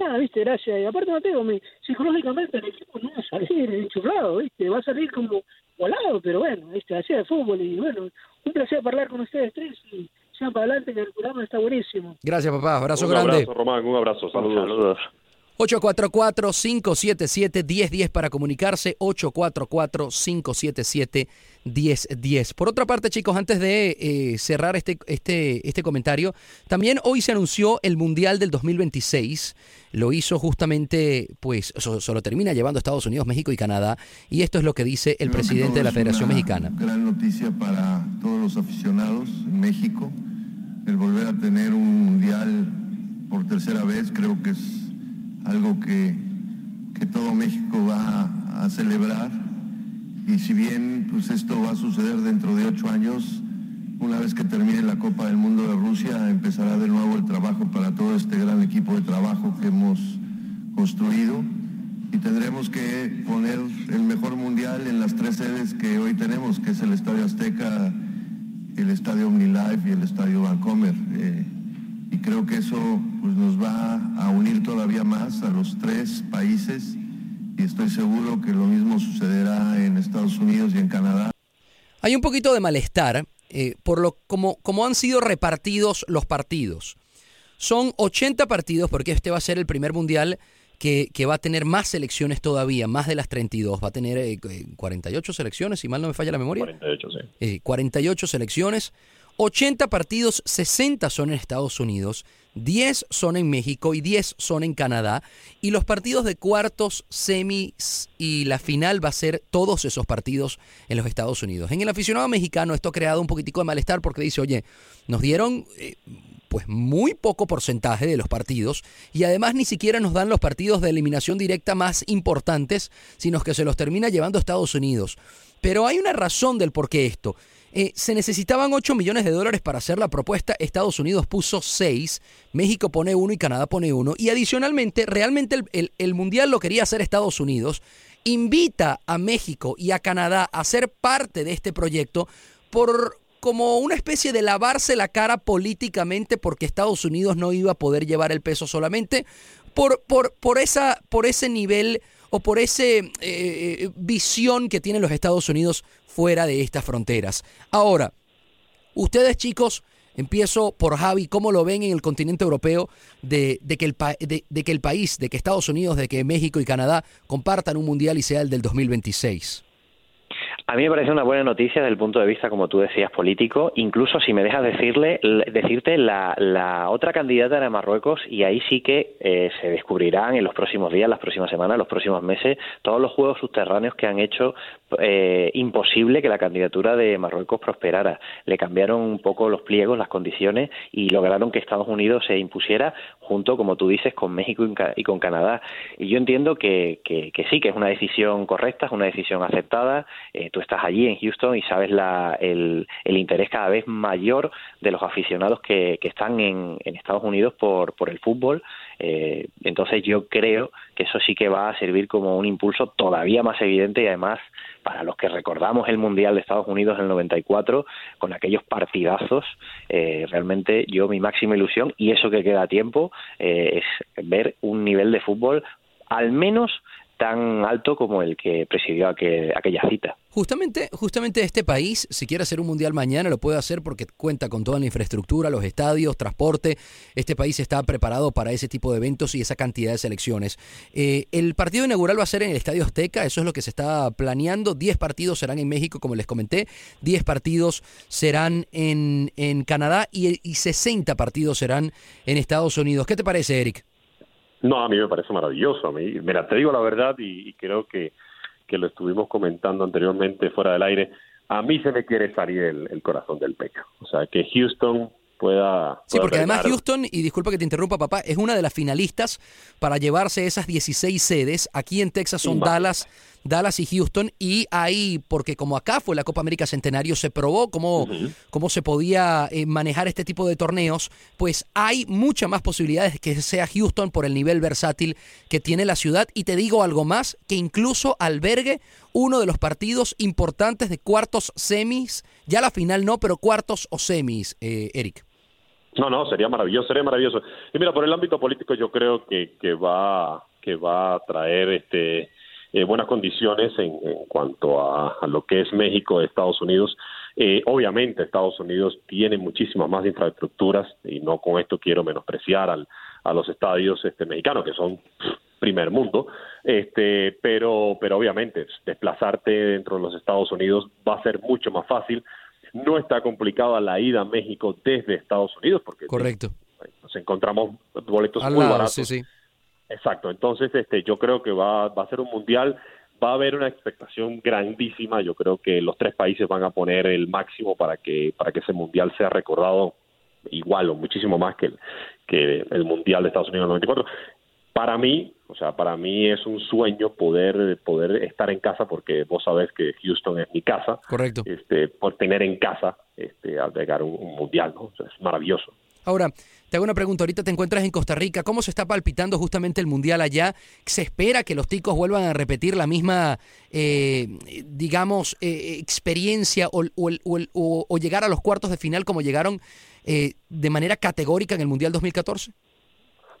Ah, viste, gracias. Y aparte, Mateo, me, psicológicamente el equipo no va a salir enchuflado, viste, va a salir como volado, pero bueno, viste, así de fútbol y bueno, un placer hablar con ustedes tres y sean para adelante que el programa está buenísimo. Gracias, papá. Abrazo un grande. abrazo, Román, un abrazo. Saludos. Saludos. 844-577-1010 para comunicarse, 844-577-1010. Por otra parte, chicos, antes de eh, cerrar este, este, este comentario, también hoy se anunció el Mundial del 2026. Lo hizo justamente, pues, solo termina llevando Estados Unidos, México y Canadá. Y esto es lo que dice el Creo presidente de la Federación Mexicana. Gran noticia para todos los aficionados en México. El volver a tener un mundial por tercera vez creo que es algo que, que todo México va a, celebrar. Y si bien pues esto va a suceder dentro de ocho años, una vez que termine la Copa del Mundo de Rusia, empezará de nuevo el trabajo para todo este gran equipo de trabajo que hemos construido y tendremos que poner el mejor mundial en las tres sedes que hoy tenemos, que es el Estadio Azteca, el Estadio OmniLife y el Estadio Vancomer. Eh, y creo que eso pues, nos va a unir todavía más a los tres países y estoy seguro que lo mismo sucederá en Estados Unidos y en Canadá. Hay un poquito de malestar eh, por lo como, como han sido repartidos los partidos. Son 80 partidos porque este va a ser el primer mundial que, que va a tener más selecciones todavía, más de las 32. Va a tener eh, 48 selecciones, si mal no me falla la memoria. 48, sí. Eh, 48 selecciones. 80 partidos, 60 son en Estados Unidos, 10 son en México y 10 son en Canadá. Y los partidos de cuartos, semis y la final va a ser todos esos partidos en los Estados Unidos. En el aficionado mexicano esto ha creado un poquitico de malestar porque dice, oye, nos dieron eh, pues muy poco porcentaje de los partidos y además ni siquiera nos dan los partidos de eliminación directa más importantes, sino que se los termina llevando Estados Unidos. Pero hay una razón del por qué esto. Eh, se necesitaban 8 millones de dólares para hacer la propuesta. Estados Unidos puso 6, México pone 1 y Canadá pone 1. Y adicionalmente, realmente el, el, el, Mundial lo quería hacer Estados Unidos. Invita a México y a Canadá a ser parte de este proyecto por como una especie de lavarse la cara políticamente porque Estados Unidos no iba a poder llevar el peso solamente por, por, por, esa, por ese nivel o por esa eh, visión que tienen los Estados Unidos fuera de estas fronteras. Ahora, ustedes chicos, empiezo por Javi, ¿cómo lo ven en el continente europeo de, de, que el de, de, que el país, de que Estados Unidos, de que México y Canadá compartan un mundial y sea el del 2026? A mí me parece una buena noticia desde el punto de vista, como tú decías, político. Incluso si me dejas decirle, decirte la, otra candidata era Marruecos y ahí sí que eh, se descubrirán en los próximos días, las próximas semanas, los próximos meses, todos los juegos subterráneos que han hecho eh, imposible que la candidatura de Marruecos prosperara. Le cambiaron un poco los pliegos, las condiciones y lograron que Estados Unidos se impusiera junto, como tú dices, con México y con Canadá. Y yo entiendo que, que, que sí, que es una decisión correcta, es una decisión aceptada. Eh, estás allí en Houston y sabes la, el, interés cada vez mayor de los aficionados que, que están en, en, Estados Unidos por, por el fútbol. Eh, entonces yo creo que eso sí que va a servir como un impulso todavía más evidente y además para los que recordamos el Mundial de Estados Unidos en el 94 con aquellos partidazos, eh, realmente yo mi máxima ilusión y eso que queda a tiempo eh, es ver un nivel de fútbol al menos tan alto como el que presidió aquel, aquella cita. Justamente, justamente este país, si quiere hacer un mundial mañana, lo puede hacer porque cuenta con toda la infraestructura, los estadios, transporte. Este país está preparado para ese tipo de eventos y esa cantidad de selecciones. Eh, el partido inaugural va a ser en el Estadio Azteca, eso es lo que se está planeando. Diez partidos serán en México, como les comenté. Diez partidos serán en, en Canadá y, y 60 partidos serán en Estados Unidos. ¿Qué te parece, Eric? No, a mí me parece maravilloso. A mí, mira, te digo la verdad y, creo que, que, lo estuvimos comentando anteriormente fuera del aire. A mí se me quiere salir el, corazón del pecho. O sea, que Houston pueda... sí, porque además Houston, y disculpa que te interrumpa papá, es una de las finalistas para llevarse esas 16 sedes. Aquí en Texas son Dallas, Dallas y Houston, y ahí, porque como acá fue la Copa América Centenario, se probó cómo, cómo se podía eh, manejar este tipo de torneos, pues hay muchas más posibilidades que sea Houston por el nivel versátil que tiene la ciudad, y te digo algo más, que incluso albergue uno de los partidos importantes de cuartos semis, ya la final no, pero cuartos o semis, eh, Eric. No, no, sería maravilloso, sería maravilloso. Y mira, por el ámbito político yo creo que, va que va a traer este eh, buenas condiciones en, cuanto a, lo que es México, Estados Unidos. Eh, obviamente Estados Unidos tiene muchísimas más infraestructuras y no con esto quiero menospreciar al, a los estadios este, mexicanos que son primer mundo, este, pero, pero obviamente desplazarte dentro de los Estados Unidos va a ser mucho más fácil. No está complicada la ida a México desde Estados Unidos porque Correcto. nos encontramos boletos muy baratos. Sí, sí Exacto, entonces este, yo creo que va, va a ser un mundial, va a haber una expectación grandísima, yo creo que los tres países van a poner el máximo para que, para que ese mundial sea recordado igual o muchísimo más que el, que el mundial de Estados Unidos en el 94. Para mí, o sea, para mí es un sueño poder poder estar en casa porque vos sabés que Houston es mi casa. Correcto. Este, por tener en casa este, albergar un, un mundial, ¿no? es maravilloso. Ahora, te hago una pregunta, ahorita te encuentras en Costa Rica, ¿cómo se está palpitando justamente el Mundial allá? ¿Se espera que los ticos vuelvan a repetir la misma, eh, digamos, eh, experiencia o, o, llegar a los cuartos de final como llegaron eh, de manera categórica en el Mundial 2014?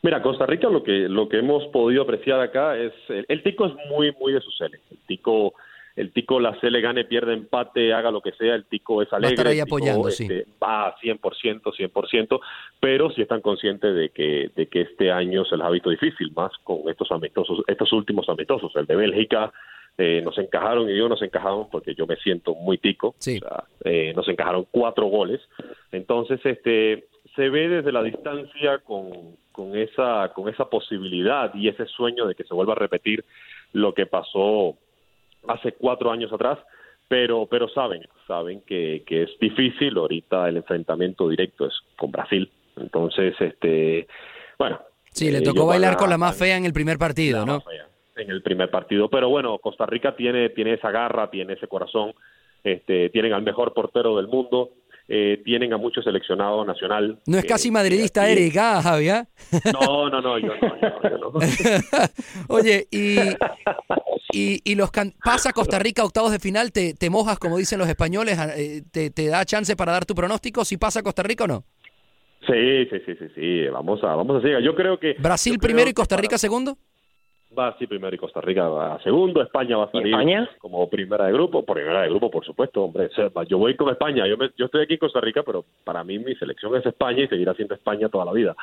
Mira, Costa Rica lo que lo que hemos podido apreciar acá es el, tico es muy muy de su serie. El tico el tico la se le gane, pierde empate, haga lo que sea, el tico es alegre, va a apoyando, este, va 100%, 100%, pero sí están conscientes de que, de que este año se les ha visto difícil, más con estos amistosos, estos últimos amistosos, el de Bélgica, eh, nos encajaron y yo nos encajamos porque yo me siento muy tico, eh, nos encajaron cuatro goles, entonces este se ve desde la distancia con, con esa con esa posibilidad y ese sueño de que se vuelva a repetir lo que pasó hace cuatro años atrás, pero, pero saben, saben que, que es difícil, ahorita el enfrentamiento directo es con Brasil, entonces, este, bueno. Sí, le eh, tocó bailar con la más fea en el primer partido, ¿no? en el primer partido, pero bueno, Costa Rica tiene, tiene esa garra, tiene ese corazón, este, tienen al mejor portero del mundo, eh, tienen a muchos seleccionados nacional. No es casi madridista Eric, ah, Javier. No, no, no, yo no. Oye, y, y, y, los pasa Costa Rica octavos de final, te, te mojas, como dicen los españoles, ah, eh, te, te, da chance para dar tu pronóstico si pasa Costa Rica o no. Sí, sí, sí, sí, sí, vamos a, vamos a seguir. Yo creo que... ¿Brasil primero y Costa Rica segundo? Va así primero y Costa Rica va a segundo, España va a salir como primera de grupo, primera de grupo por supuesto, hombre, yo voy con España, yo, yo estoy aquí en Costa Rica, pero para mí mi selección es España y seguirá siendo España toda la vida.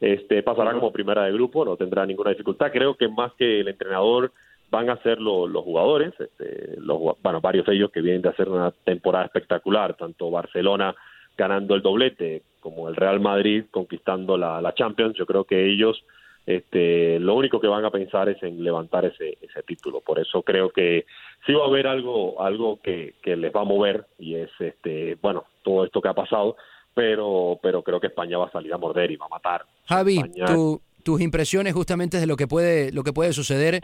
Este pasará como primera de grupo, no tendrá ninguna dificultad. Creo que más que el entrenador van a ser los jugadores, este, los, bueno, varios de ellos que vienen de hacer una temporada espectacular, tanto Barcelona ganando el doblete como el Real Madrid conquistando la, la Champions. Yo creo que ellos este, lo único que van a pensar es en levantar ese, ese título. Por eso creo que sí va a haber algo, algo que, que les va a mover y es, este, bueno, todo esto que ha pasado, pero, pero creo que España va a salir a morder y va a matar. Javi, tus impresiones justamente de lo que puede, lo que puede suceder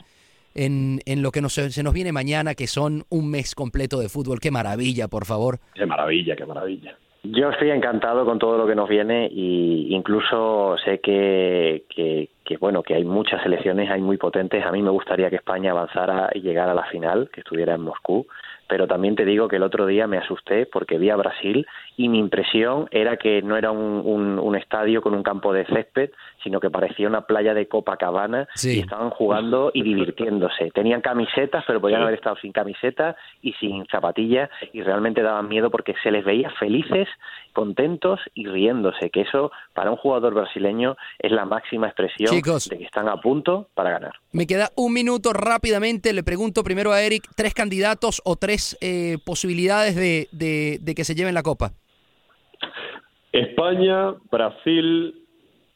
en, en lo que nos, se nos viene mañana, que son un mes completo de fútbol. Qué maravilla, por favor. Qué maravilla, qué maravilla. Yo estoy encantado con todo lo que nos viene y incluso sé que, que, que, bueno que hay muchas selecciones, hay muy potentes. A mí me gustaría que España avanzara y llegara a la final, que estuviera en Moscú pero también te digo que el otro día me asusté porque vi a Brasil y mi impresión era que no era un, un, estadio con un campo de césped, sino que parecía una playa de Copacabana y estaban jugando y divirtiéndose. Tenían camisetas, pero podían haber estado sin camiseta y sin zapatillas y realmente daban miedo porque se les veía felices, contentos y riéndose, que eso para un jugador brasileño es la máxima expresión de que están a punto para ganar. Me queda un minuto rápidamente, le pregunto primero a Eric, tres candidatos o tres eh, posibilidades de, de, que se lleven la Copa? España, Brasil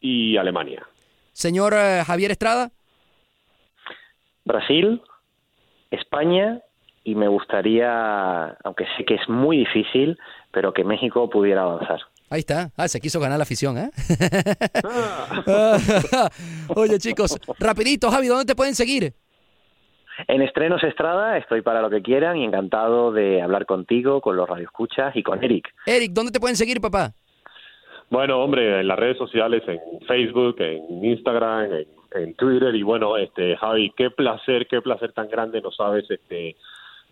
y Alemania. Señor eh, Javier Estrada. Brasil, España y me gustaría, aunque sé que es muy difícil, pero que México pudiera avanzar. Ahí está. Ah, se quiso ganar la afición, ¿eh? Ah. Oye, chicos, rapidito, Javi, ¿dónde te pueden seguir? En Estrenos Estrada estoy para lo que quieran y encantado de hablar contigo, con los radioescuchas y con Eric. Eric, ¿dónde te pueden seguir, papá? Bueno, hombre, en las redes sociales, en Facebook, en Instagram, en, Twitter y bueno, este Javi, qué placer, qué placer tan grande, no sabes, este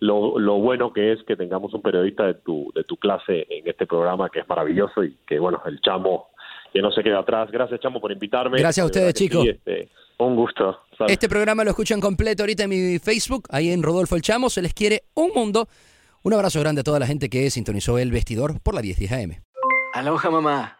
lo, lo bueno que es que tengamos un periodista de tu de tu clase en este programa que es maravilloso y que bueno, el chamo que no se queda atrás. Gracias, chamo, por invitarme. Gracias a ustedes, chicos. este, un gusto. Este programa lo escuchan completo ahorita en mi Facebook, ahí en Rodolfo El Chamo. Se les quiere un mundo. Un abrazo grande a toda la gente que sintonizó el vestidor por la 1010 AM. Aloha, mamá.